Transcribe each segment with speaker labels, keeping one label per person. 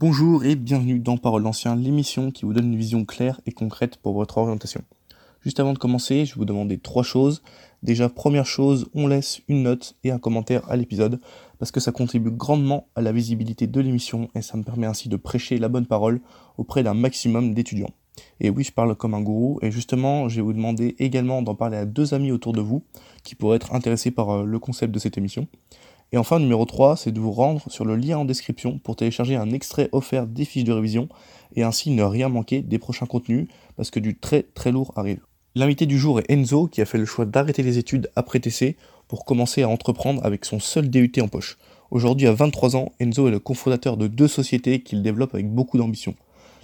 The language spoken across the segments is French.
Speaker 1: Bonjour et bienvenue dans Parole d'Ancien, l'émission qui vous donne une vision claire et concrète pour votre orientation. Juste avant de commencer, je vais vous demander trois choses. Déjà, première chose, on laisse une note et un commentaire à l'épisode parce que ça contribue grandement à la visibilité de l'émission et ça me permet ainsi de prêcher la bonne parole auprès d'un maximum d'étudiants. Et oui, je parle comme un gourou et justement, je vais vous demander également d'en parler à deux amis autour de vous qui pourraient être intéressés par euh, le concept de cette émission. Et enfin, numéro 3, c'est de vous rendre sur le lien en description pour télécharger un extrait offert des fiches de révision et ainsi ne rien manquer des prochains contenus parce que du très très lourd arrive. L'invité du jour est Enzo qui a fait le choix d'arrêter les études après TC pour commencer à entreprendre avec son seul DUT en poche. Aujourd'hui à 23 ans, Enzo est le cofondateur de deux sociétés qu'il développe avec beaucoup d'ambition.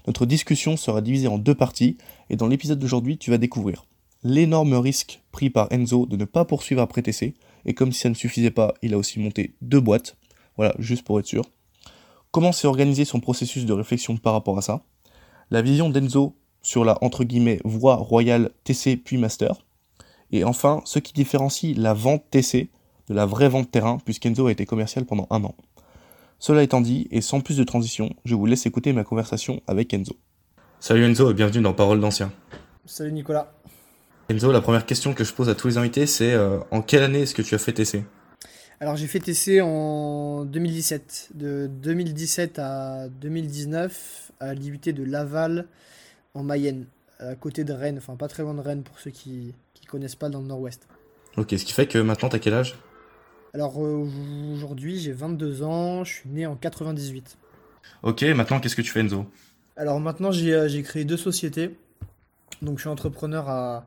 Speaker 1: Notre discussion sera divisée en deux parties et dans l'épisode d'aujourd'hui tu vas découvrir l'énorme risque pris par Enzo de ne pas poursuivre après TC, et comme si ça ne suffisait pas, il a aussi monté deux boîtes. Voilà, juste pour être sûr. Comment s'est organisé son processus de réflexion par rapport à ça? La vision d'Enzo sur la entre guillemets voie royale TC puis master. Et enfin, ce qui différencie la vente TC de la vraie vente terrain, puisqu'Enzo a été commercial pendant un an. Cela étant dit, et sans plus de transition, je vous laisse écouter ma conversation avec Enzo. Salut Enzo et bienvenue dans Parole d'Ancien.
Speaker 2: Salut Nicolas.
Speaker 1: Enzo, la première question que je pose à tous les invités, c'est euh, en quelle année est-ce que tu as fait TC
Speaker 2: Alors j'ai fait TC en 2017. De 2017 à 2019 à l'IUT de Laval en Mayenne, à côté de Rennes, enfin pas très loin de Rennes pour ceux qui ne connaissent pas dans le nord-ouest.
Speaker 1: Ok, ce qui fait que maintenant tu as quel âge?
Speaker 2: Alors euh, aujourd'hui j'ai 22 ans, je suis né en 98.
Speaker 1: Ok, maintenant qu'est-ce que tu fais Enzo?
Speaker 2: Alors maintenant j'ai euh, créé deux sociétés. Donc je suis entrepreneur à,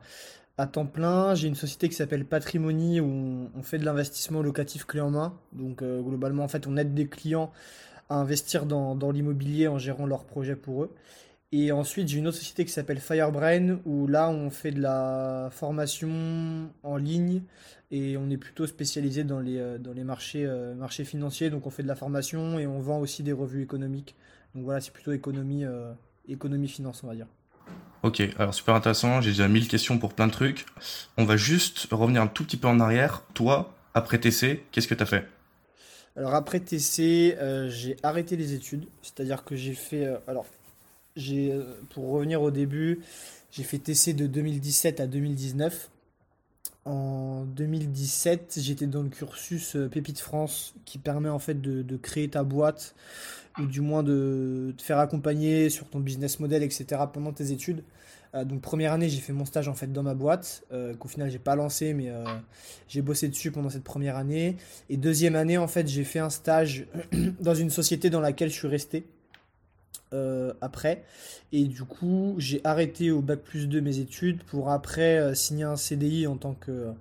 Speaker 2: temps plein. J'ai une société qui s'appelle Patrimony où on, fait de l'investissement locatif clé en main. Donc euh, globalement en fait on aide des clients à investir dans, l'immobilier en gérant leurs projets pour eux. Et ensuite j'ai une autre société qui s'appelle Firebrain où là on fait de la formation en ligne et on est plutôt spécialisé dans les, euh, euh, marchés financiers. Donc on fait de la formation et on vend aussi des revues économiques. Donc voilà c'est plutôt économie, économie finance on va dire.
Speaker 1: Ok, alors super intéressant, j'ai déjà mille questions pour plein de trucs. On va juste revenir un tout petit peu en arrière. Toi, après TC, qu'est-ce que tu as fait?
Speaker 2: Alors après TC, euh, j'ai arrêté les études, c'est-à-dire que j'ai fait... Euh, alors, j'ai, euh, pour revenir au début, j'ai fait TC de 2017 à 2019. En 2017, j'étais dans le cursus Pépite France qui permet en fait de, de créer ta boîte ou du moins de te faire accompagner sur ton business model, etc. pendant tes études. Euh, donc première année, j'ai fait mon stage en fait dans ma boîte, euh, qu'au final j'ai pas lancé, mais euh, j'ai bossé dessus pendant cette première année. Et deuxième année, en fait, j'ai fait un stage dans une société dans laquelle je suis resté après. Et du coup, j'ai arrêté au bac plus 2 mes études pour après signer un CDI en tant que,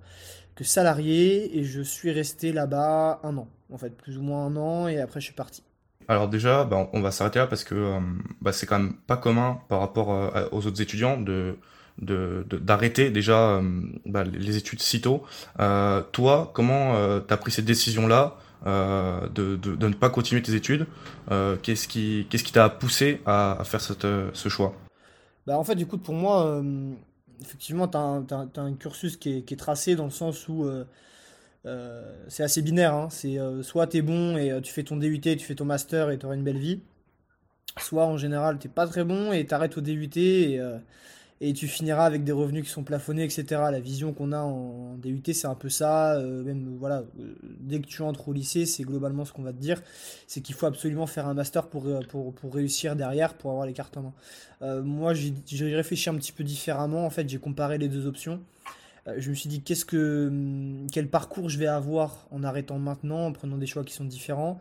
Speaker 2: que salarié. Et je suis resté là-bas un an, en fait, plus ou moins un an. Et après, je suis parti.
Speaker 1: Alors déjà, bah, on va s'arrêter là parce que euh, bah, c'est quand même pas commun par rapport euh, aux autres étudiants de d'arrêter déjà euh, bah, les études si tôt. toi, comment tu as pris cette décision-là de, de, ne pas continuer tes études Qu'est-ce qui qu'est-ce t'a poussé à, faire cette, ce choix?
Speaker 2: Bah, En fait, du coup, pour moi, effectivement, tu as, un cursus qui est, tracé dans le sens où c'est assez binaire. Hein. C'est euh, soit tu es bon et euh, tu fais ton DUT, tu fais ton master et tu auras une belle vie. Soit en général t'es pas très bon et t'arrêtes au DUT et, tu finiras avec des revenus qui sont plafonnés, etc. La vision qu'on a en DUT, c'est un peu ça. même voilà, dès que tu entres au lycée, c'est globalement ce qu'on va te dire, c'est qu'il faut absolument faire un master pour, réussir derrière, pour avoir les cartes en main. moi, j'ai réfléchi un petit peu différemment. En fait, j'ai comparé les deux options. Euh, je me suis dit qu'est-ce que hum, quel parcours je vais avoir en arrêtant maintenant, en prenant des choix qui sont différents,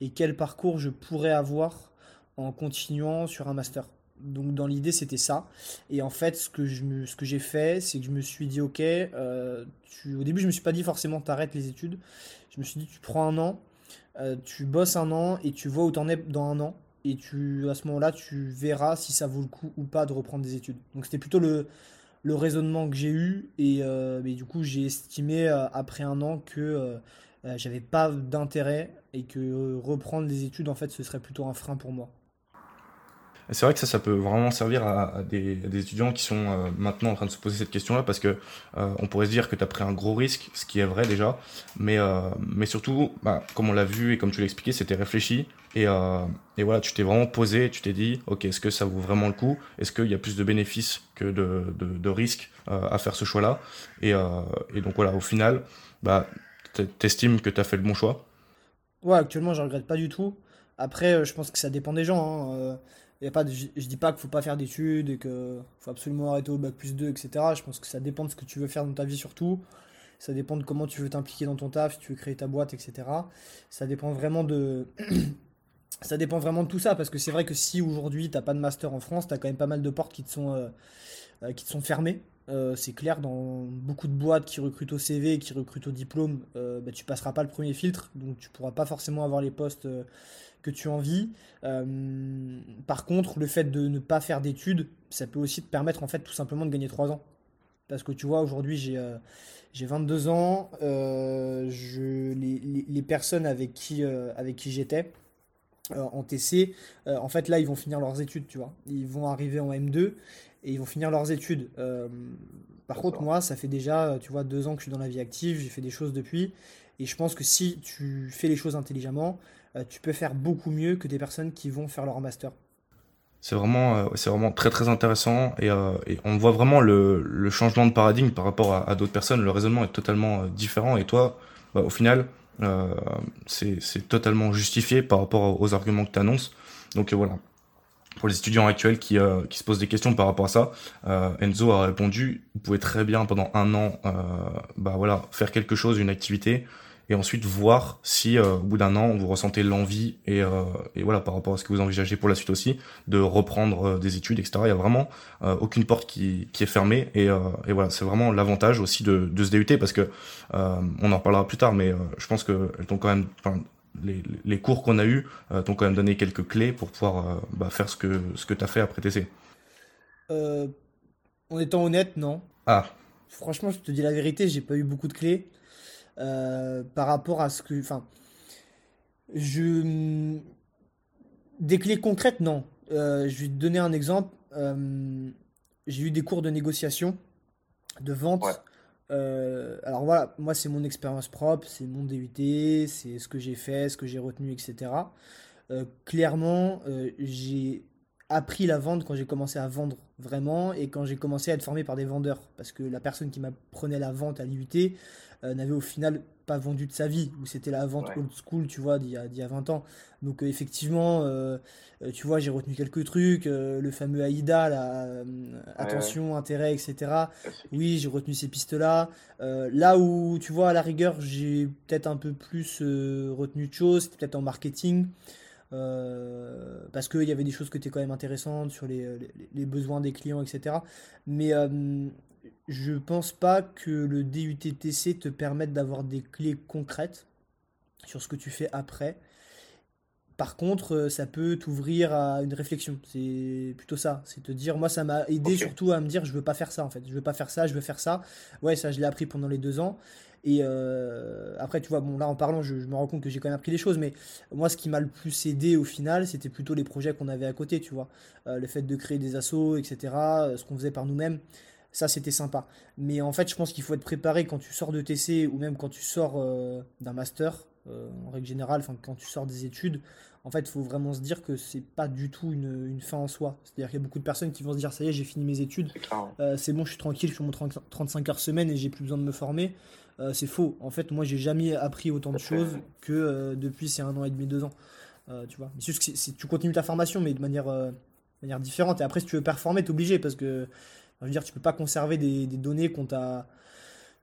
Speaker 2: et quel parcours je pourrais avoir en continuant sur un master. Donc dans l'idée c'était ça. Et en fait ce que j'ai fait c'est que je me suis dit ok, euh, au début je me suis pas dit forcément t'arrêtes les études. Je me suis dit tu prends un an, euh, tu bosses un an et tu vois où t'en es dans un an. Et tu à ce moment-là tu verras si ça vaut le coup ou pas de reprendre des études. Donc c'était plutôt le, le raisonnement que j'ai eu et, euh, du coup j'ai estimé euh, après un an que euh, j'avais pas d'intérêt et que reprendre des études en fait ce serait plutôt un frein pour moi.
Speaker 1: C'est vrai que ça, ça peut vraiment servir à, des, étudiants qui sont euh, maintenant en train de se poser cette question-là, parce que euh, on pourrait se dire que tu as pris un gros risque, ce qui est vrai déjà, mais, euh, mais surtout, bah, comme on l'a vu et comme tu l'as expliqué, c'était réfléchi, et, et, voilà, tu t'es vraiment posé, tu t'es dit, ok, est-ce que ça vaut vraiment le coup? Est-ce qu'il y a plus de bénéfices que de, de, risques à faire ce choix-là? Et, et, donc voilà, au final, bah, t'estimes que tu as fait le bon choix?
Speaker 2: Ouais, actuellement, je regrette pas du tout. Après, je pense que ça dépend des gens. Hein a pas je, dis pas qu'il faut pas faire d'études et qu'il faut absolument arrêter au bac plus 2, etc. Je pense que ça dépend de ce que tu veux faire dans ta vie surtout. Ça dépend de comment tu veux t'impliquer dans ton taf, si tu veux créer ta boîte, etc. Ça dépend vraiment de... ça dépend vraiment de tout ça, parce que c'est vrai que si aujourd'hui t'as pas de master en France, tu as quand même pas mal de portes qui te sont, euh, euh, qui te sont fermées. Euh, c'est clair, dans beaucoup de boîtes qui recrutent au CV, qui recrutent au diplôme, bah, tu passeras pas le premier filtre, donc tu pourras pas forcément avoir les postes que tu envies. Euh, par contre, le fait de ne pas faire d'études, ça peut aussi te permettre en fait tout simplement de gagner 3 ans. Parce que tu vois, aujourd'hui j'ai euh, j'ai 22 ans, euh, les, les, personnes avec qui, avec qui j'étais en TC, en fait là ils vont finir leurs études, tu vois. Ils vont arriver en M2 et ils vont finir leurs études. par contre, moi, ça fait déjà, tu vois, deux ans que je suis dans la vie active, j'ai fait des choses depuis. Et je pense que si tu fais les choses intelligemment, euh, tu peux faire beaucoup mieux que des personnes qui vont faire leur master.
Speaker 1: C'est vraiment, euh, c'est vraiment très très intéressant et, euh, on voit vraiment le, changement de paradigme par rapport à, d'autres personnes. Le raisonnement est totalement différent et toi, bah, au final, c'est totalement justifié par rapport aux arguments que tu annonces. Donc voilà, pour les étudiants actuels qui, qui, se posent des questions par rapport à ça, Enzo a répondu, vous pouvez très bien pendant un an bah, voilà, faire quelque chose, une activité, et ensuite voir si euh, au bout d'un an vous ressentez l'envie et, euh, et, voilà par rapport à ce que vous envisagez pour la suite aussi de reprendre euh, des études etc il y a vraiment aucune porte qui, qui est fermée et, et voilà c'est vraiment l'avantage aussi de, de se DUT parce que on en reparlera plus tard mais je pense que elles quand même les, les, cours qu'on a eu t'ont quand même donné quelques clés pour pouvoir bah, faire ce que ce que t'as fait après TC
Speaker 2: en étant honnête non.
Speaker 1: Ah.
Speaker 2: Franchement je te dis la vérité j'ai pas eu beaucoup de clés euh, par rapport à ce que. Enfin, je. Des clés concrètes, non. Euh, je vais te donner un exemple. Euh, j'ai eu des cours de négociation, de vente. alors voilà, moi c'est mon expérience propre, c'est mon DUT, c'est ce que j'ai fait, ce que j'ai retenu, etc. clairement, j'ai appris la vente quand j'ai commencé à vendre vraiment et quand j'ai commencé à être formé par des vendeurs. Parce que la personne qui m'apprenait la vente à l'IUT, euh, n'avait au final pas vendu de sa vie, où c'était la vente old school, tu vois, d'il y, a, 20 ans. Donc euh, effectivement, euh, tu vois, j'ai retenu quelques trucs, le fameux AIDA, la, attention, intérêt, etc. Oui, j'ai retenu ces pistes-là. là où, tu vois, à la rigueur, j'ai peut-être un peu plus retenu de choses, peut-être en marketing. Parce qu'il y avait des choses qui étaient quand même intéressantes sur les, les, besoins des clients, etc. Mais je pense pas que le DUTTC te permette d'avoir des clés concrètes sur ce que tu fais après. Par contre, euh, ça peut t'ouvrir à une réflexion. C'est plutôt ça. C'est te dire, moi, ça m'a aidé surtout à me dire, je veux pas faire ça en fait. Je veux pas faire ça, je veux faire ça. Ouais, ça, je l'ai appris pendant les deux ans. Et euh, après, tu vois, bon, là en parlant, je, me rends compte que j'ai quand même appris des choses, mais moi, ce qui m'a le plus aidé au final, c'était plutôt les projets qu'on avait à côté, tu vois. Euh, le fait de créer des assos, etc., ce qu'on faisait par nous-mêmes. Ça, c'était sympa. Mais en fait, je pense qu'il faut être préparé quand tu sors de TC ou même quand tu sors euh, d'un master, euh, en règle générale, enfin, quand tu sors des études. En fait, il faut vraiment se dire que c'est pas du tout une, fin en soi. C'est-à-dire qu'il y a beaucoup de personnes qui vont se dire ça y est, j'ai fini mes études, euh, c'est bon, je suis tranquille, je suis mon 35 heures semaine et j'ai plus besoin de me former. C'est faux. En fait, moi, j'ai jamais appris autant de choses que depuis ces un an et demi, deux ans. tu vois. Mais si tu continues ta formation, mais de manière, manière différente. Et après, si tu veux performer, t'es obligé parce que je veux dire, tu peux pas conserver des, données qu'on t'a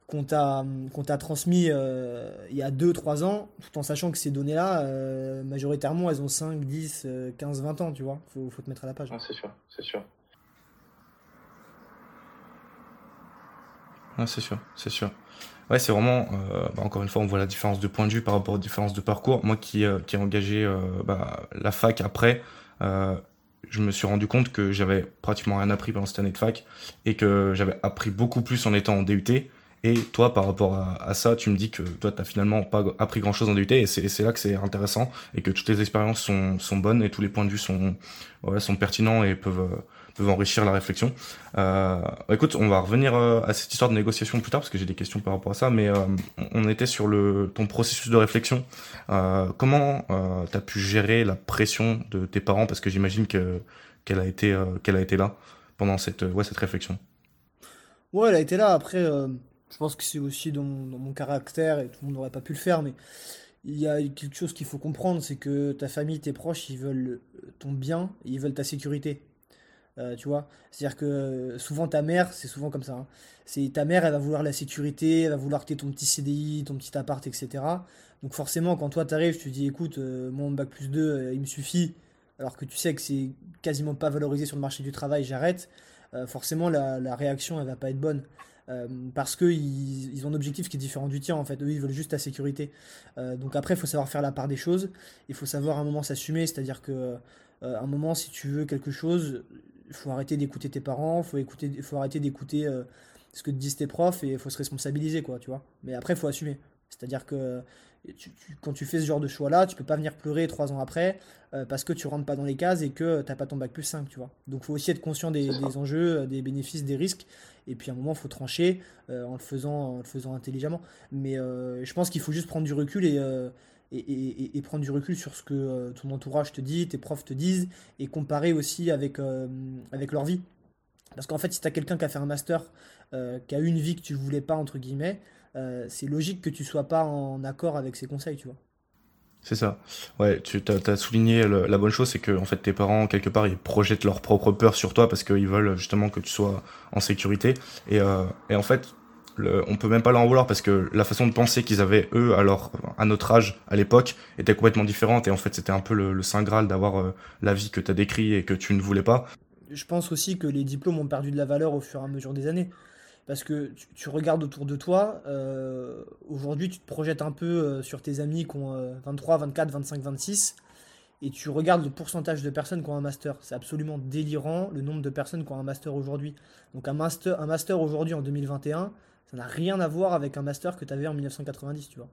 Speaker 2: qu'on t'a qu'on t'a transmis euh, il y a 2-3 ans, tout en sachant que ces données-là, euh, majoritairement, elles ont 5, 10, 15, 20 ans, tu vois. Faut, faut te mettre à la page.
Speaker 3: c'est sûr, c'est sûr.
Speaker 1: c'est sûr, c'est sûr. Ouais, c'est vraiment, euh, bah, encore une fois, on voit la différence de point de vue par rapport aux différences de parcours. Moi qui, qui ai engagé bah, la fac après, je me suis rendu compte que j'avais pratiquement rien appris pendant cette année de fac et que j'avais appris beaucoup plus en étant en DUT. Et toi, par rapport à, ça, tu me dis que toi, tu n'as finalement pas appris grand-chose en DUT, et c'est là que c'est intéressant, et que toutes les expériences sont, sont bonnes, et tous les points de vue sont, ouais, sont pertinents et peuvent, peuvent enrichir la réflexion. Euh, écoute, on va revenir euh, à cette histoire de négociation plus tard, parce que j'ai des questions par rapport à ça, mais euh, on était sur le ton processus de réflexion. Comment tu as pu gérer la pression de tes parents, parce que j'imagine que qu'elle a été qu'elle a été là pendant cette ouais cette réflexion.
Speaker 2: Ouais, elle a été là. Après, je pense que c'est aussi dans mon, caractère et tout le monde n'aurait pas pu le faire, mais il y a quelque chose qu'il faut comprendre, c'est que ta famille, tes proches, ils veulent ton bien, ils veulent ta sécurité. Euh, tu vois, c'est-à-dire que euh, souvent ta mère, c'est souvent comme ça. Hein. C'est ta mère, elle va vouloir la sécurité, elle va vouloir que tu aies ton petit CDI, ton petit appart, etc. Donc forcément, quand toi t'arrives, tu dis, écoute, euh, mon bac plus 2, il me suffit, alors que tu sais que c'est quasiment pas valorisé sur le marché du travail, j'arrête. forcément, la, la, réaction, elle va pas être bonne. Parce qu'ils ils ont un objectif qui est différent du tien en fait. Eux ils veulent juste ta sécurité. Donc après il faut savoir faire la part des choses. Il faut savoir à un moment s'assumer, c'est-à-dire que un moment si tu veux quelque chose, faut arrêter d'écouter tes parents, faut écouter, faut arrêter d'écouter ce que te disent tes profs et il faut se responsabiliser quoi, tu vois. Mais après il faut assumer. C'est-à-dire que quand tu fais ce genre de choix-là, tu peux pas venir pleurer trois ans après parce que tu rentres pas dans les cases et que tu n'as pas ton bac plus 5, tu vois. Donc il faut aussi être conscient des, des, enjeux, des bénéfices, des risques et puis à un moment, il faut trancher euh, en, le faisant, en le faisant intelligemment. Mais euh, je pense qu'il faut juste prendre du recul euh, et, prendre du recul sur ce que ton entourage te dit, tes profs te disent, et comparer aussi avec, avec leur vie. Parce qu'en fait, si tu as quelqu'un qui a fait un master, qui a une vie que tu voulais pas, entre guillemets, c'est logique que tu sois pas en accord avec ses conseils, tu vois.
Speaker 1: C'est ça. Ouais, tu as, souligné la bonne chose, c'est que en fait tes parents quelque part ils projettent leur propre peur sur toi parce qu'ils veulent justement que tu sois en sécurité. Et, euh, et en fait, on peut même pas leur vouloir parce que la façon de penser qu'ils avaient eux alors à notre âge à l'époque était complètement différente et en fait c'était un peu le, saint graal d'avoir euh, la vie que tu as décrit et que tu ne voulais pas.
Speaker 2: Je pense aussi que les diplômes ont perdu de la valeur au fur et à mesure des années. Parce que tu, regardes autour de toi, euh, aujourd'hui tu te projettes un peu euh, sur tes amis qui ont 23, 24, 25, 26, et tu regardes le pourcentage de personnes qui ont un master. C'est absolument délirant le nombre de personnes qui ont un master aujourd'hui. Donc un master, un master aujourd'hui en 2021, ça n'a rien à voir avec un master que tu avais en 1990, tu vois.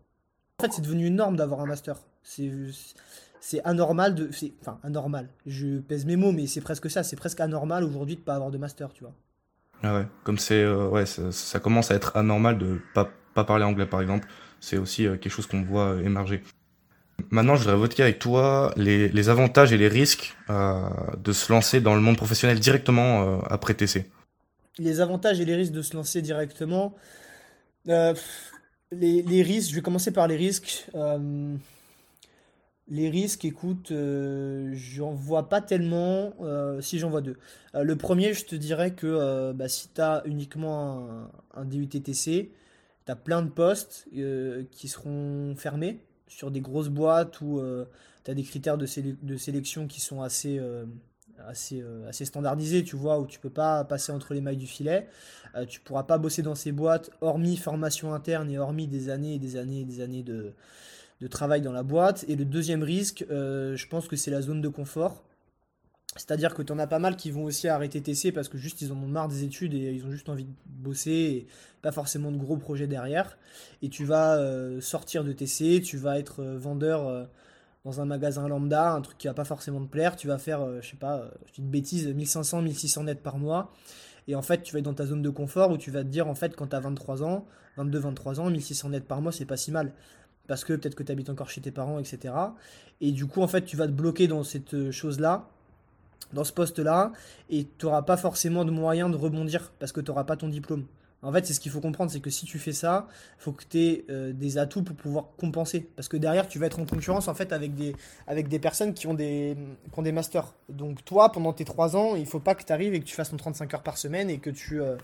Speaker 2: En fait, c'est devenu une norme d'avoir un master. C'est anormal. Enfin, anormal. Je pèse mes mots, mais c'est presque ça. C'est presque anormal aujourd'hui de pas avoir de master, tu vois.
Speaker 1: Ah ouais, comme c'est euh, ouais, ça, commence à être anormal de pas pas parler anglais par exemple, c'est aussi euh, quelque chose qu'on voit euh, émerger. Maintenant, je voudrais voter avec toi les, les avantages et les risques de se lancer dans le monde professionnel directement après TC.
Speaker 2: Les avantages et les risques de se lancer directement. les, les, risques, je vais commencer par les risques. Les risques, écoute, euh, j'en vois pas tellement, euh, si j'en vois deux. Euh, le premier, je te dirais que bah, si tu as uniquement un, DUTTC, tu as plein de postes qui seront fermés sur des grosses boîtes où tu as des critères de, sélection qui sont assez, assez, assez standardisés, tu vois, où tu peux pas passer entre les mailles du filet. tu pourras pas bosser dans ces boîtes, hormis formation interne et hormis des années et des années et des années de de travail dans la boîte. Et le deuxième risque, euh, je pense que c'est la zone de confort. C'est-à-dire que tu en as pas mal qui vont aussi arrêter TC parce que juste ils en ont marre des études et ils ont juste envie de bosser et pas forcément de gros projets derrière. Et tu vas euh, sortir de TC, tu vas être euh, vendeur dans un magasin lambda, un truc qui va pas forcément te plaire. Tu vas faire, je sais pas, je dis une bêtise, 1500, 1600 nets par mois. Et en fait, tu vas être dans ta zone de confort où tu vas te dire, en fait, quand tu as 23 ans, 22, 23 ans, 1600 nets par mois, c'est pas si mal parce que peut-être que tu habites encore chez tes parents, etc. Et du coup, en fait, tu vas te bloquer dans cette euh, chose-là, dans ce poste-là, et tu n'auras pas forcément de moyen de rebondir parce que tu n'auras pas ton diplôme. En fait, c'est ce qu'il faut comprendre, c'est que si tu fais ça, il faut que tu aies euh, des atouts pour pouvoir compenser. Parce que derrière, tu vas être en concurrence en fait avec des, avec des personnes qui ont des, masters. Donc toi, pendant tes 3 ans, il faut pas que tu arrives et que tu fasses ton 35 heures par semaine et que tu, euh,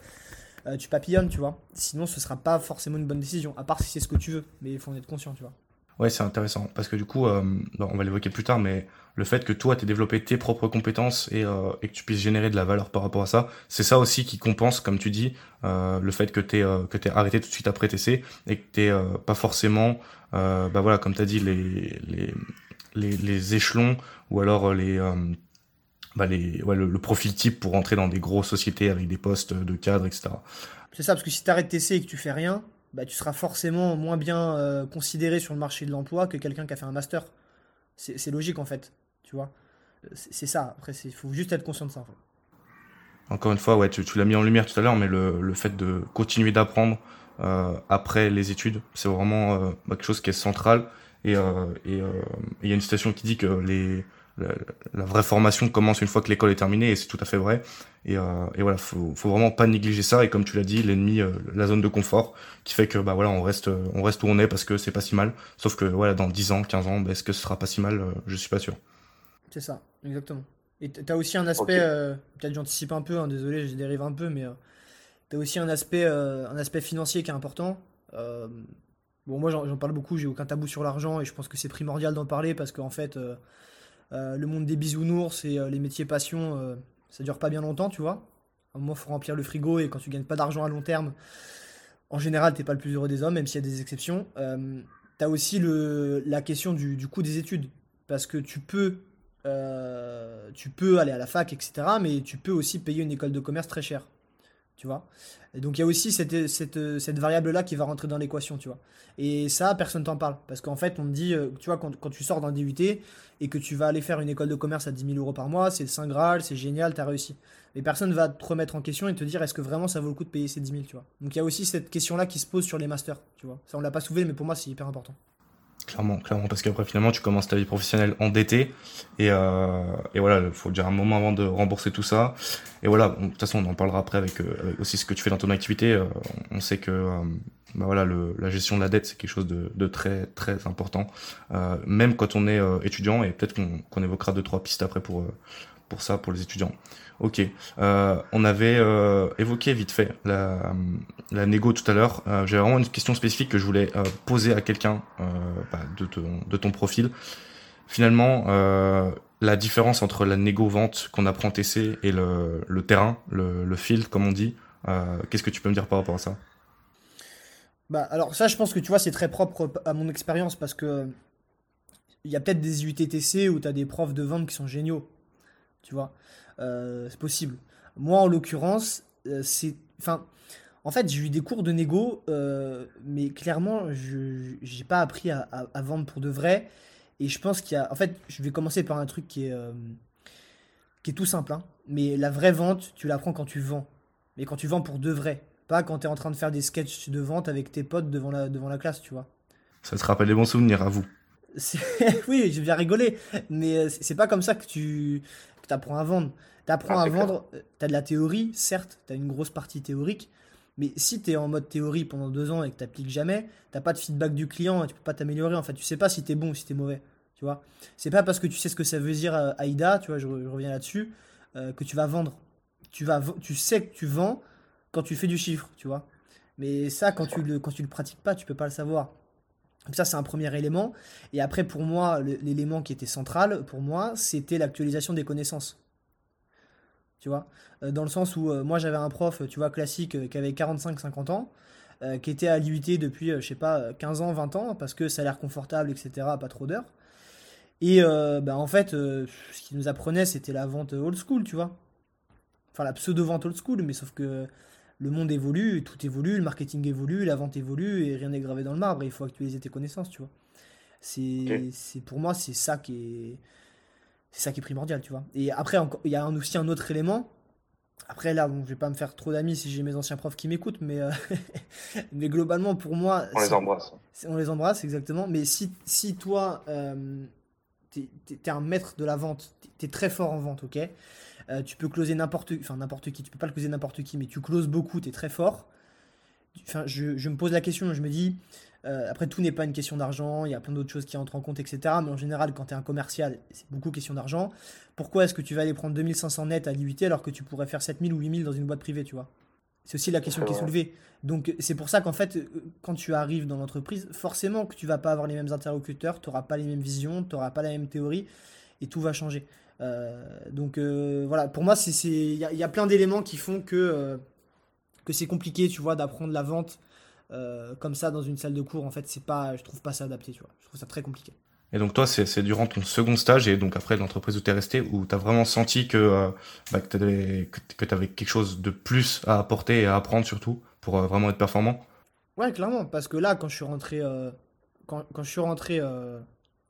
Speaker 2: euh, papillonnes, tu vois. Sinon, ce sera pas forcément une bonne décision, à part si c'est ce que tu veux. Mais il faut en être conscient, tu vois.
Speaker 1: Ouais, c'est intéressant parce que du coup, euh, on va l'évoquer plus tard, mais le fait que toi, tu développé tes propres compétences et, euh, et, que tu puisses générer de la valeur par rapport à ça, c'est ça aussi qui compense, comme tu dis, le fait que tu euh, que arrêté tout de suite après TC et que tu pas forcément, bah voilà, comme tu as dit, les, les, les, échelons ou alors les bah les, ouais, le, profil type pour entrer dans des grosses sociétés avec des postes de cadre, etc.
Speaker 2: C'est ça, parce que si tu arrêtes TC et que tu fais rien, bah, tu seras forcément moins bien euh, considéré sur le marché de l'emploi que quelqu'un qui a fait un master. C'est logique en fait, tu vois. C'est ça, après il faut juste être conscient de ça.
Speaker 1: Encore une fois, ouais, tu, l'as mis en lumière tout à l'heure, mais le, fait de continuer d'apprendre euh, après les études, c'est vraiment euh, bah, quelque chose qui est central. Et il y a une citation qui dit que les, la, vraie formation commence une fois que l'école est terminée et c'est tout à fait vrai. Et, euh, et voilà, faut, faut vraiment pas négliger ça. Et comme tu l'as dit, l'ennemi, euh, la zone de confort, qui fait que bah voilà, on reste, on reste où on est parce que c'est pas si mal. Sauf que voilà, dans 10 ans, 15 ans, bah, est-ce que ce sera pas si mal? Je suis pas sûr.
Speaker 2: C'est ça, exactement. Et tu as aussi un aspect, euh, peut-être j'anticipe un peu, hein, désolé, je dérive un peu, mais tu as aussi un aspect, un aspect financier qui est important. bon, moi j'en parle beaucoup, j'ai aucun tabou sur l'argent et je pense que c'est primordial d'en parler parce qu'en fait euh, le monde des bisounours et euh, les métiers passion, euh, ça dure pas bien longtemps, tu vois. À un moment, faut remplir le frigo et quand tu gagnes pas d'argent à long terme, en général, t'es pas le plus heureux des hommes, même s'il y a des exceptions. tu as aussi le, la question du, coût des études. Parce que tu peux, tu peux aller à la fac, etc. Mais tu peux aussi payer une école de commerce très chère tu vois. Donc il y a aussi cette, cette, variable-là qui va rentrer dans l'équation, tu vois. Et ça, personne t'en parle. Parce qu'en fait, on te dit, euh, tu vois, quand, quand tu sors d'un DUT et que tu vas aller faire une école de commerce à 10 000 euros par mois, c'est le Saint Graal, c'est génial, t'as réussi. Mais personne va te remettre en question et te dire, est-ce que vraiment ça vaut le coup de payer ces 10 000, tu vois. Donc il y a aussi cette question-là qui se pose sur les masters, tu vois. Ça, on l'a pas soulevé, mais pour moi, c'est hyper important.
Speaker 1: Clairement, clairement, parce qu'après finalement tu commences ta vie professionnelle endettée et, euh, et voilà, il faut déjà un moment avant de rembourser tout ça. Et voilà, de toute façon on en parlera après avec, euh, aussi ce que tu fais dans ton activité. Euh, on sait que euh, bah voilà, le, la gestion de la dette c'est quelque chose de, de, très très important, même quand on est étudiant et peut-être qu'on qu'on évoquera deux trois pistes après pour pour ça pour les étudiants. Ok. Euh, on avait euh, évoqué vite fait la, la négo tout à l'heure. Euh, J'ai vraiment une question spécifique que je voulais euh, poser à quelqu'un bah, de, ton, de ton profil. Finalement, la différence entre la négo-vente qu'on apprend TC et le, le terrain, le, le, field, comme on dit, qu'est-ce que tu peux me dire par rapport à ça?
Speaker 2: Bah, alors ça, je pense que tu vois, c'est très propre à mon expérience parce que il y a peut-être des UTTC où tu as des profs de vente qui sont géniaux, tu vois. Euh, c'est possible. Moi, en l'occurrence, euh, c'est. Enfin, en fait, j'ai eu des cours de négo, euh, mais clairement, je n'ai pas appris à, vendre pour de vrai. Et je pense qu'il y a. En fait, je vais commencer par un truc qui est, qui est tout simple. Hein. Mais la vraie vente, tu l'apprends quand tu vends. Mais quand tu vends pour de vrai. Pas quand tu es en train de faire des sketchs de vente avec tes potes devant la, devant la classe, tu vois.
Speaker 1: Ça te rappelle des bons souvenirs à vous.
Speaker 2: oui, je viens rigoler. Mais c'est pas comme ça que tu tu apprends à vendre. Tu apprends ah, à vendre, euh, tu as de la théorie, certes, tu as une grosse partie théorique, mais si tu es en mode théorie pendant deux ans et que tu jamais, tu pas de feedback du client et tu peux pas t'améliorer. En fait, tu sais pas si tu es bon ou si tu es mauvais. Tu vois C'est pas parce que tu sais ce que ça veut dire euh, AIDA, tu vois, je, reviens là-dessus, euh, que tu vas vendre. Tu, vas, tu sais que tu vends quand tu fais du chiffre, tu vois. Mais ça, quand tu le, quand tu le pratiques pas, tu peux pas le savoir. Donc ça, c'est un premier élément. Et après, pour moi, l'élément qui était central, pour moi, c'était l'actualisation des connaissances. Tu vois? Euh, Dans le sens où euh, moi, j'avais un prof, tu vois, classique, euh, qui avait 45-50 ans, qui était à l'UIT depuis, je sais pas, 15 ans, 20 ans, parce que ça a l'air confortable, etc., pas trop d'heures. Et bah, en fait, ce qu'il nous apprenait, c'était la vente old school, tu vois. Enfin, la pseudo-vente old school, mais sauf que le monde évolue, tout évolue, le marketing évolue, la vente évolue et rien n'est gravé dans le marbre. il faut actualiser tes connaissances, tu vois. C'est, c'est pour moi, c'est ça qui est, c'est ça qui est primordial, tu vois. Et après, il y a aussi un autre élément. Après, là, bon, je vais pas me faire trop d'amis si j'ai mes anciens profs qui m'écoutent, mais, euh, mais globalement, pour moi.
Speaker 3: On les embrasse.
Speaker 2: On les embrasse, exactement. Mais si, si toi, euh, tu es, un maître de la vente, tu es très fort en vente, ok? Euh, tu peux closer n'importe enfin n'importe qui, tu peux pas le closer n'importe qui, mais tu closes beaucoup, tu es très fort. Enfin, je, je, me pose la question, je me dis, euh, après tout n'est pas une question d'argent, il y a plein d'autres choses qui entrent en compte, etc. Mais en général, quand tu es un commercial, c'est beaucoup question d'argent. Pourquoi est-ce que tu vas aller prendre 2500 net à l'IUT alors que tu pourrais faire 7000 ou 8000 dans une boîte privée, tu vois? C'est aussi la question qui est soulevée. Donc c'est pour ça qu'en fait, euh, quand tu arrives dans l'entreprise, forcément que tu vas pas avoir les mêmes interlocuteurs, tu n'auras pas les mêmes visions, tu n'auras pas la même théorie, et tout va changer. Euh, donc euh, voilà, pour moi, il y, y, a plein d'éléments qui font que, euh, que c'est compliqué, tu vois, d'apprendre la vente comme ça dans une salle de cours. En fait, c'est pas, je trouve pas ça adapté, tu vois. Je trouve ça très compliqué.
Speaker 1: Et donc toi, c'est durant ton second stage et donc après l'entreprise où tu es resté, où tu as vraiment senti que, bah, que tu avais, que avais quelque chose de plus à apporter et à apprendre surtout pour vraiment être performant?
Speaker 2: Ouais, clairement, parce que là, quand je suis rentré, quand, quand, je suis rentré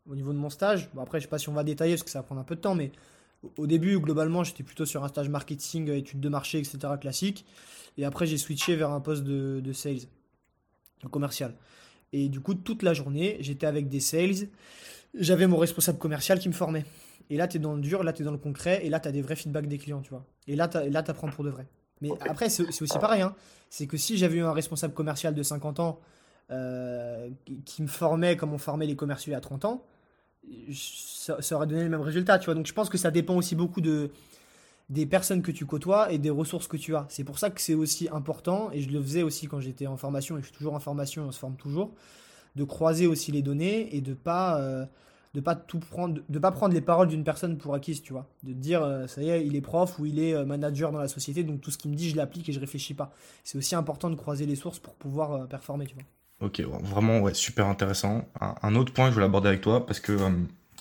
Speaker 2: au niveau de mon stage, bon après, je sais pas si on va détailler parce que ça va prendre un peu de temps, mais au début, globalement, j'étais plutôt sur un stage marketing, études de marché, etc. classique. Et après, j'ai switché vers un poste de, de sales, commercial. Et du coup, toute la journée, j'étais avec des sales. J'avais mon responsable commercial qui me formait. Et là, tu es dans le dur, là, tu es dans le concret, et là, tu as des vrais feedbacks des clients, tu vois. Et là, tu apprends pour de vrai. Mais après, c'est aussi pareil. Hein. C'est que si j'avais eu un responsable commercial de 50 ans euh, qui me formait comme on formait les commerciaux à 30 ans, ça, aurait donné le même résultat, tu vois. Donc je pense que ça dépend aussi beaucoup de, des personnes que tu côtoies et des ressources que tu as. C'est pour ça que c'est aussi important, et je le faisais aussi quand j'étais en formation, et je suis toujours en formation, on se forme toujours, de croiser aussi les données et de pas... Euh, de pas tout prendre de pas prendre les paroles d'une personne pour acquise tu vois de dire euh, ça y est il est prof ou il est euh, manager dans la société donc tout ce qu'il me dit je l'applique et je réfléchis pas c'est aussi important de croiser les sources pour pouvoir performer tu vois
Speaker 1: Ok, vraiment, ouais, super intéressant. Un, autre point que je voulais aborder avec toi, parce que euh,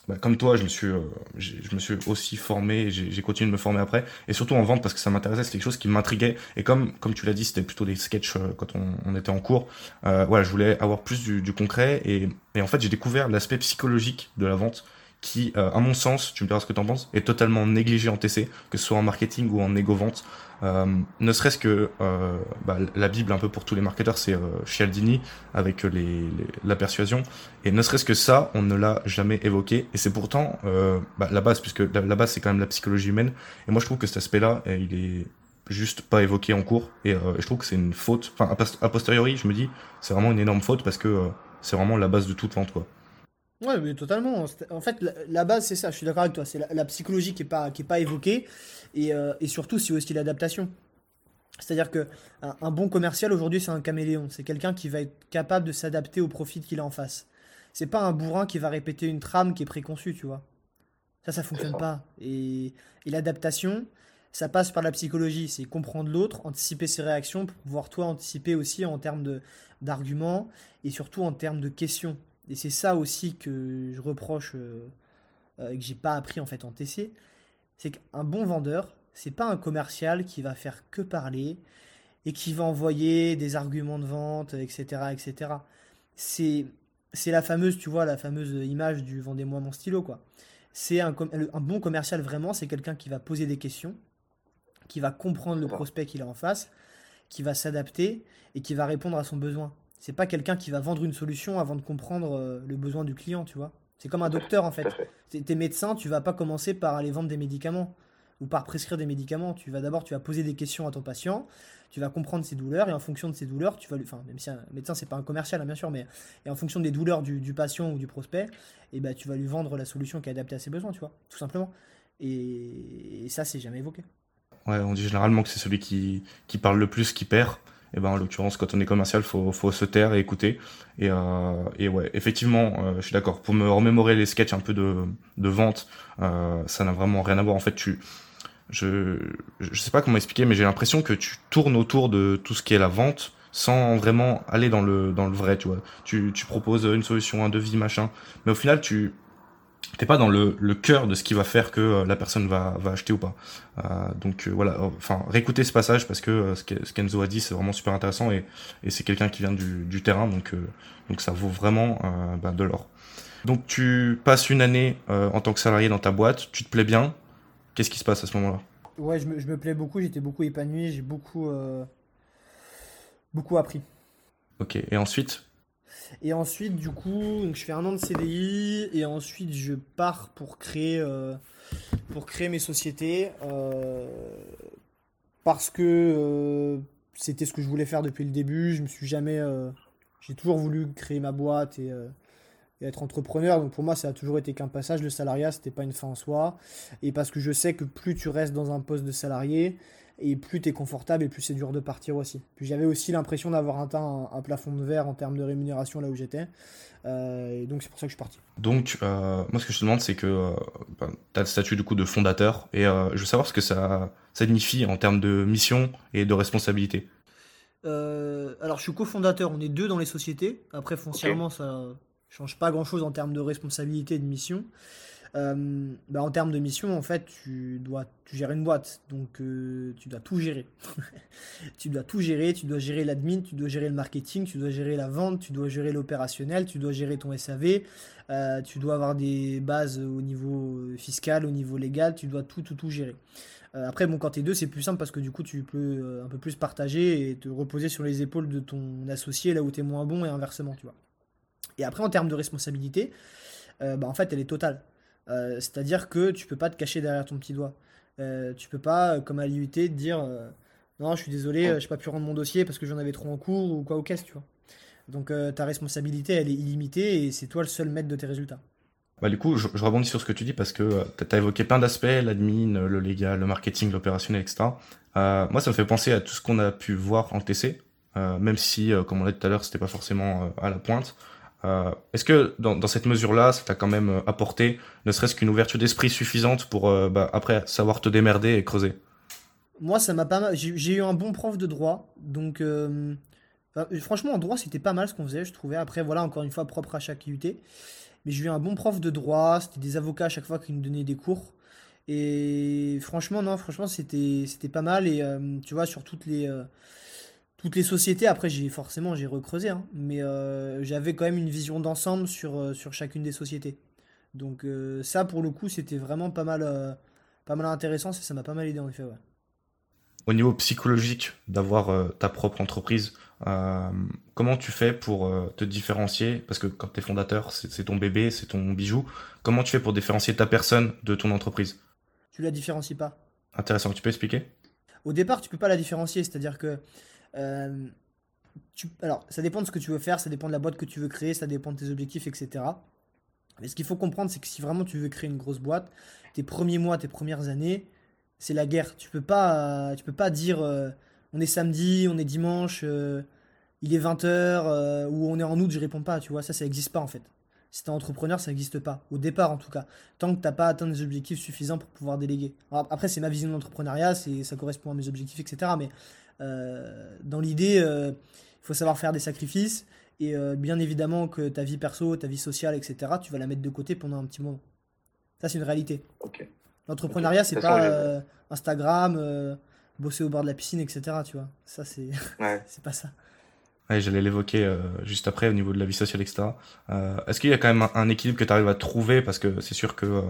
Speaker 1: bah, comme toi, je me suis, euh, je me suis aussi formé, j'ai continué de me former après, et surtout en vente parce que ça m'intéressait, c'est quelque chose qui m'intriguait. Et comme, comme tu l'as dit, c'était plutôt des sketchs euh, quand on, on, était en cours. voilà, je voulais avoir plus du, du concret, et, et en fait, j'ai découvert l'aspect psychologique de la vente qui, à mon sens, tu me diras ce que tu en penses, est totalement négligé en TC, que ce soit en marketing ou en égo-vente. Euh, ne serait-ce que euh, bah, la Bible un peu pour tous les marketeurs, c'est euh, Cialdini avec les, la persuasion. Et ne serait-ce que ça, on ne l'a jamais évoqué. Et c'est pourtant bah, la base, puisque la, base c'est quand même la psychologie humaine. Et moi je trouve que cet aspect-là, il est juste pas évoqué en cours. Et, je trouve que c'est une faute. Enfin, a posteriori, je me dis, c'est vraiment une énorme faute parce que c'est vraiment la base de toute vente, quoi.
Speaker 2: Ouais, mais totalement. En fait, la, base, c'est ça. Je suis d'accord avec toi. C'est la, psychologie qui n'est pas, qui est pas évoquée. Et, euh, et surtout, c'est aussi l'adaptation. C'est-à-dire que un, bon commercial aujourd'hui, c'est un caméléon. C'est quelqu'un qui va être capable de s'adapter au profit qu'il a en face. C'est pas un bourrin qui va répéter une trame qui est préconçue, tu vois. Ça, ça fonctionne pas. Et, et l'adaptation, ça passe par la psychologie. C'est comprendre l'autre, anticiper ses réactions pour pouvoir toi anticiper aussi en termes d'arguments et surtout en termes de questions. Et c'est ça aussi que je reproche euh, euh, et que j'ai pas appris en fait en TC, c'est qu'un bon vendeur, c'est pas un commercial qui va faire que parler et qui va envoyer des arguments de vente, etc., etc. C'est c'est la fameuse, tu vois, la fameuse image du vendez-moi mon stylo, quoi. C'est un, un bon commercial vraiment, c'est quelqu'un qui va poser des questions, qui va comprendre le prospect qu'il a en face, qui va s'adapter et qui va répondre à son besoin. C'est pas quelqu'un qui va vendre une solution avant de comprendre euh, le besoin du client, tu vois. C'est comme un docteur en fait. T'es médecin, tu vas pas commencer par aller vendre des médicaments ou par prescrire des médicaments. Tu vas d'abord, tu vas poser des questions à ton patient, tu vas comprendre ses douleurs et en fonction de ses douleurs, tu vas lui, enfin même si un médecin c'est pas un commercial hein, bien sûr, mais et en fonction des douleurs du, patient ou du prospect, et eh ben tu vas lui vendre la solution qui est adaptée à ses besoins, tu vois, tout simplement. Et, ça c'est jamais évoqué.
Speaker 1: Ouais, on dit généralement que c'est celui qui, qui parle le plus qui perd et eh ben en l'occurrence quand on est commercial faut faut se taire et écouter. Et euh, ouais effectivement euh, je suis d'accord. Pour me remémorer les sketchs un peu de vente euh, ça n'a vraiment rien à voir. En fait tu je je sais pas comment expliquer mais j'ai l'impression que tu tournes autour de tout ce qui est la vente sans vraiment aller dans le dans le vrai tu vois. Tu tu proposes une solution un devis machin. Mais au final tu t'es pas dans le, le cœur de ce qui va faire que euh, la personne va, va acheter ou pas. Euh, donc euh, voilà, enfin réécoutez ce passage parce que ce qu'Enzo a dit c'est vraiment super intéressant et, et c'est quelqu'un qui vient du, du terrain donc donc ça vaut vraiment bah, de l'or. Donc tu passes une année en tant que salarié dans ta boîte, tu te plais bien. Qu'est-ce qui se passe à ce moment-là?
Speaker 2: Ouais, je me, je me, plais beaucoup, j'étais beaucoup épanoui, j'ai beaucoup beaucoup appris.
Speaker 1: Ok, et ensuite
Speaker 2: et ensuite, du coup, je fais un an de CDI et ensuite je pars pour créer, euh, pour créer mes sociétés euh, parce que euh, c'était ce que je voulais faire depuis le début. Je me suis jamais, j'ai toujours voulu créer ma boîte et, et, être entrepreneur. Donc pour moi, ça a toujours été qu'un passage. Le salariat, c'était pas une fin en soi. Et parce que je sais que plus tu restes dans un poste de salarié, et plus tu es confortable et plus c'est dur de partir aussi. Puis j'avais aussi l'impression d'avoir atteint un, plafond de verre en termes de rémunération là où j'étais. Euh, et donc c'est pour ça que je suis parti.
Speaker 1: Donc euh, moi ce que je te demande c'est que euh, ben, tu as le statut du coup de fondateur et je veux savoir ce que ça, signifie en termes de mission et de responsabilité.
Speaker 2: alors je suis cofondateur, on est deux dans les sociétés. Après foncièrement ça change pas grand chose en termes de responsabilité et de mission. Euh, bah, en termes de mission, en fait, tu dois tu gères une boîte, donc euh, tu dois tout gérer. tu dois tout gérer, tu dois gérer l'admin, tu dois gérer le marketing, tu dois gérer la vente, tu dois gérer l'opérationnel, tu dois gérer ton SAV, euh, tu dois avoir des bases au niveau fiscal, au niveau légal, tu dois tout, tout, tout gérer. après, bon, quand tu es deux, c'est plus simple parce que du coup, tu peux un peu plus partager et te reposer sur les épaules de ton associé là où tu es moins bon et inversement, tu vois. Et après, en termes de responsabilité, bah, en fait, elle est totale. Euh, c'est-à-dire que tu peux pas te cacher derrière ton petit doigt. Euh, tu peux pas, euh, comme à l'IUT, te dire non, je suis désolé, je n'ai pas pu rendre mon dossier parce que j'en avais trop en cours ou quoi au caisse, tu vois. Donc ta responsabilité, elle est illimitée et c'est toi le seul maître de tes résultats.
Speaker 1: Bah, du coup, je, rebondis sur ce que tu dis parce que tu as évoqué plein d'aspects, l'admin, le légal, le marketing, l'opérationnel, etc. moi, ça me fait penser à tout ce qu'on a pu voir en TC, même si, comme on l'a dit tout à l'heure, c'était pas forcément à la pointe. Euh, est-ce que dans, cette mesure-là, ça t'a quand même euh, apporté ne serait-ce qu'une ouverture d'esprit suffisante pour euh, bah, après savoir te démerder et creuser?
Speaker 2: Moi, ça m'a pas mal. J'ai eu un bon prof de droit, donc franchement en droit c'était pas mal ce qu'on faisait, je trouvais. Après voilà, encore une fois propre à chaque IUT, mais j'ai eu un bon prof de droit. C'était des avocats à chaque fois qui nous donnaient des cours. Et franchement non, franchement c'était c'était pas mal et tu vois sur toutes les toutes les sociétés, après j'ai forcément j'ai recreusé, hein, mais euh, j'avais quand même une vision d'ensemble sur, euh, sur chacune des sociétés. Donc euh, ça pour le coup c'était vraiment pas mal, pas mal intéressant, ça m'a pas mal aidé en effet.
Speaker 1: Au niveau psychologique d'avoir ta propre entreprise, comment tu fais pour te différencier? Parce que quand tu es fondateur, c'est ton bébé, c'est ton bijou. Comment tu fais pour différencier ta personne de ton entreprise?
Speaker 2: Tu la différencies pas.
Speaker 1: Intéressant, tu peux expliquer?
Speaker 2: Au départ, tu peux pas la différencier, c'est-à-dire que euh, alors, ça dépend de ce que tu veux faire, ça dépend de la boîte que tu veux créer, ça dépend de tes objectifs, etc. Mais ce qu'il faut comprendre, c'est que si vraiment tu veux créer une grosse boîte, tes premiers mois, tes premières années, c'est la guerre. Tu peux pas, tu peux pas dire euh, on est samedi, on est dimanche, euh, il est 20h, ou on est en août, je réponds pas, tu vois, ça, ça n'existe pas en fait. Si t'es entrepreneur, ça n'existe pas. Au départ, en tout cas. Tant que t'as pas atteint des objectifs suffisants pour pouvoir déléguer. après, c'est ma vision de l'entrepreneuriat, ça correspond à mes objectifs, etc. Mais euh, dans l'idée, euh, il faut savoir faire des sacrifices. Et euh, bien évidemment que ta vie perso, ta vie sociale, etc., tu vas la mettre de côté pendant un petit moment. Ça, c'est une réalité. L'entrepreneuriat, c'est pas Instagram, bosser au bord de la piscine, etc. Tu vois, ça, c'est c'est pas ça.
Speaker 1: J'allais l'évoquer juste après au niveau de la vie sociale, etc. Est-ce qu'il y a quand même un, équilibre que tu arrives à trouver? Parce que c'est sûr que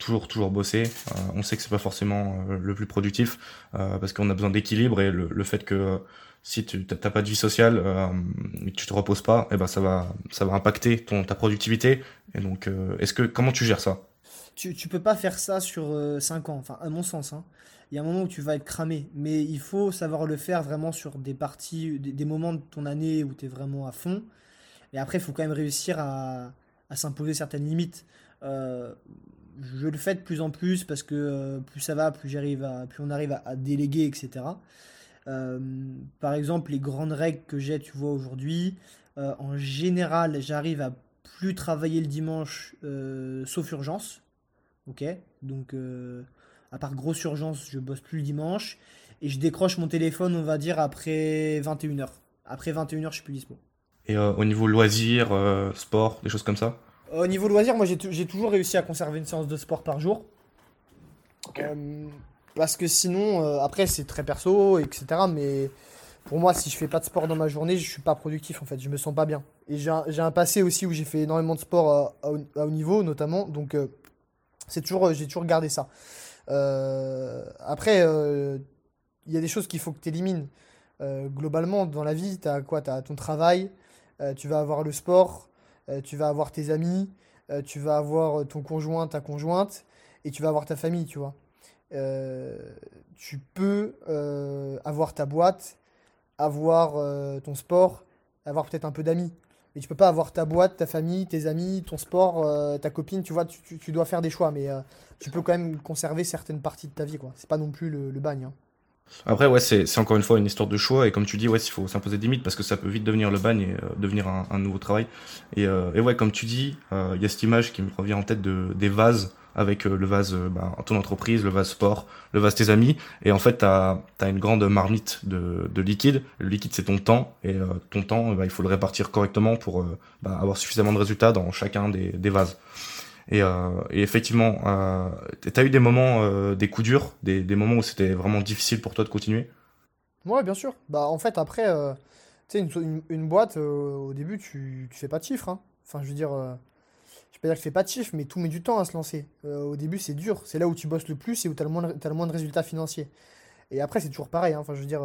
Speaker 1: toujours toujours bosser. Euh, on sait que c'est pas forcément euh, le plus productif euh, parce qu'on a besoin d'équilibre et le, fait que si tu t'as pas de vie sociale et tu te reposes pas, et eh ben ça va ça va impacter ton ta productivité. Et donc est-ce que comment tu gères ça?
Speaker 2: Tu, tu peux pas faire ça sur 5 ans, enfin à mon sens. Hein. Il y a un moment où tu vas être cramé, mais il faut savoir le faire vraiment sur des parties, des, moments de ton année où tu es vraiment à fond. Et après, il faut quand même réussir à, s'imposer certaines limites. Je le fais de plus en plus parce que euh, plus ça va, plus j'arrive à, plus on arrive à, déléguer, etc. Euh, par exemple, les grandes règles que j'ai, tu vois, aujourd'hui, euh, en général, j'arrive à plus travailler le dimanche, sauf urgence. Ok? Donc, à part grosse urgence, je bosse plus le dimanche. Et je décroche mon téléphone, on va dire, après 21h. Après 21h, je suis plus dispo.
Speaker 1: Et au niveau loisirs, sport, des choses comme ça?
Speaker 2: Au niveau loisir, moi j'ai toujours réussi à conserver une séance de sport par jour. Euh, parce que sinon, euh, après c'est très perso, etc. Mais pour moi, si je fais pas de sport dans ma journée, je suis pas productif en fait. Je me sens pas bien. Et j'ai un, passé aussi où j'ai fait énormément de sport à, haut niveau, notamment. Donc euh, c'est toujours, j'ai toujours gardé ça. après, il y a des choses qu'il faut que tu élimines. globalement, dans la vie, tu as quoi? Tu as ton travail, tu vas avoir le sport, euh, tu vas avoir tes amis, euh, tu vas avoir ton conjoint, ta conjointe, et tu vas avoir ta famille, tu vois. Euh, tu peux avoir ta boîte, avoir ton sport, avoir peut-être un peu d'amis. Mais tu peux pas avoir ta boîte, ta famille, tes amis, ton sport, ta copine, tu vois, tu, dois faire des choix, mais tu peux quand même conserver certaines parties de ta vie, quoi. C'est pas non plus le, bagne. Hein.
Speaker 1: Après, ouais, c'est encore une fois une histoire de choix. Et comme tu dis, ouais, il faut s'imposer des limites parce que ça peut vite devenir le bagne et euh, devenir un, nouveau travail. Et, euh, et, ouais, comme tu dis, euh, il y a cette image qui me revient en tête de, des vases avec le vase bah, ton entreprise, le vase sport, le vase tes amis. Et en fait, tu as, une grande marmite de, de liquide. Le liquide, c'est ton temps. Et ton temps, bah, il faut le répartir correctement pour bah, avoir suffisamment de résultats dans chacun des, des vases. Et, effectivement, tu as eu des moments, des coups durs, des, moments où c'était vraiment difficile pour toi de continuer?
Speaker 2: Ouais, bien sûr. Bah, en fait, après, tu sais, une, boîte, au début, tu, tu fais pas de chiffres, hein. Enfin, je veux dire, je vais pas dire que tu fais pas de chiffres, mais tout met du temps à se lancer. au début, c'est dur. C'est là où tu bosses le plus et où tu as le moins, de- t'as résultats financiers. Et après, c'est toujours pareil, hein. Enfin, je veux dire,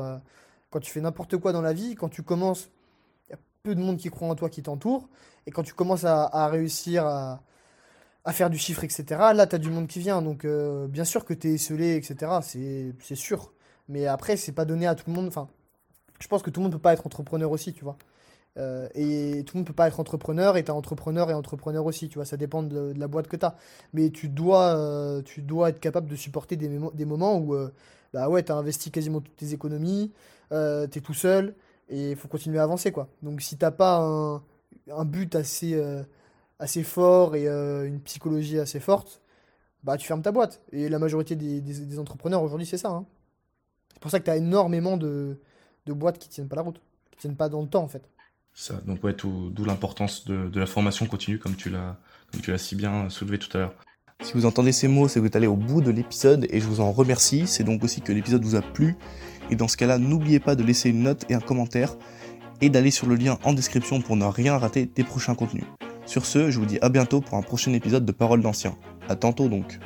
Speaker 2: quand tu fais n'importe quoi dans la vie, quand tu commences, il y a peu de monde qui croit en toi, qui t'entoure. Et quand tu commences à réussir à, à faire du chiffre, etc., là, tu as du monde qui vient. Donc, euh, bien sûr que tu es esselé, etc., c'est sûr. Mais après, c'est pas donné à tout le monde. Enfin, je pense que tout le monde peut pas être entrepreneur aussi, tu vois. Euh, et tout le monde peut pas être entrepreneur, et tu entrepreneur et entrepreneur aussi, tu vois. Ça dépend de, la boîte que tu as. Mais tu dois, euh, tu dois être capable de supporter des, moments où, bah ouais, tu as investi quasiment toutes tes économies, euh, tu es tout seul et il faut continuer à avancer, quoi. Donc si t'as pas un, but assez, assez fort et euh, une psychologie assez forte, bah tu fermes ta boîte. Et la majorité des, des, entrepreneurs aujourd'hui, c'est ça. Hein. C'est pour ça que tu as énormément de, de boîtes qui tiennent pas la route, qui tiennent pas dans le temps, en fait.
Speaker 1: Ça, donc ouais, d'où l'importance de, de, la formation continue, comme tu l'as si bien soulevé tout à l'heure. Si vous entendez ces mots, c'est que vous êtes allé au bout de l'épisode et je vous en remercie. C'est donc aussi que l'épisode vous a plu. Et dans ce cas-là, n'oubliez pas de laisser une note et un commentaire et d'aller sur le lien en description pour ne rien rater des prochains contenus. Sur ce, je vous dis à bientôt pour un prochain épisode de Paroles d'anciens. A tantôt donc.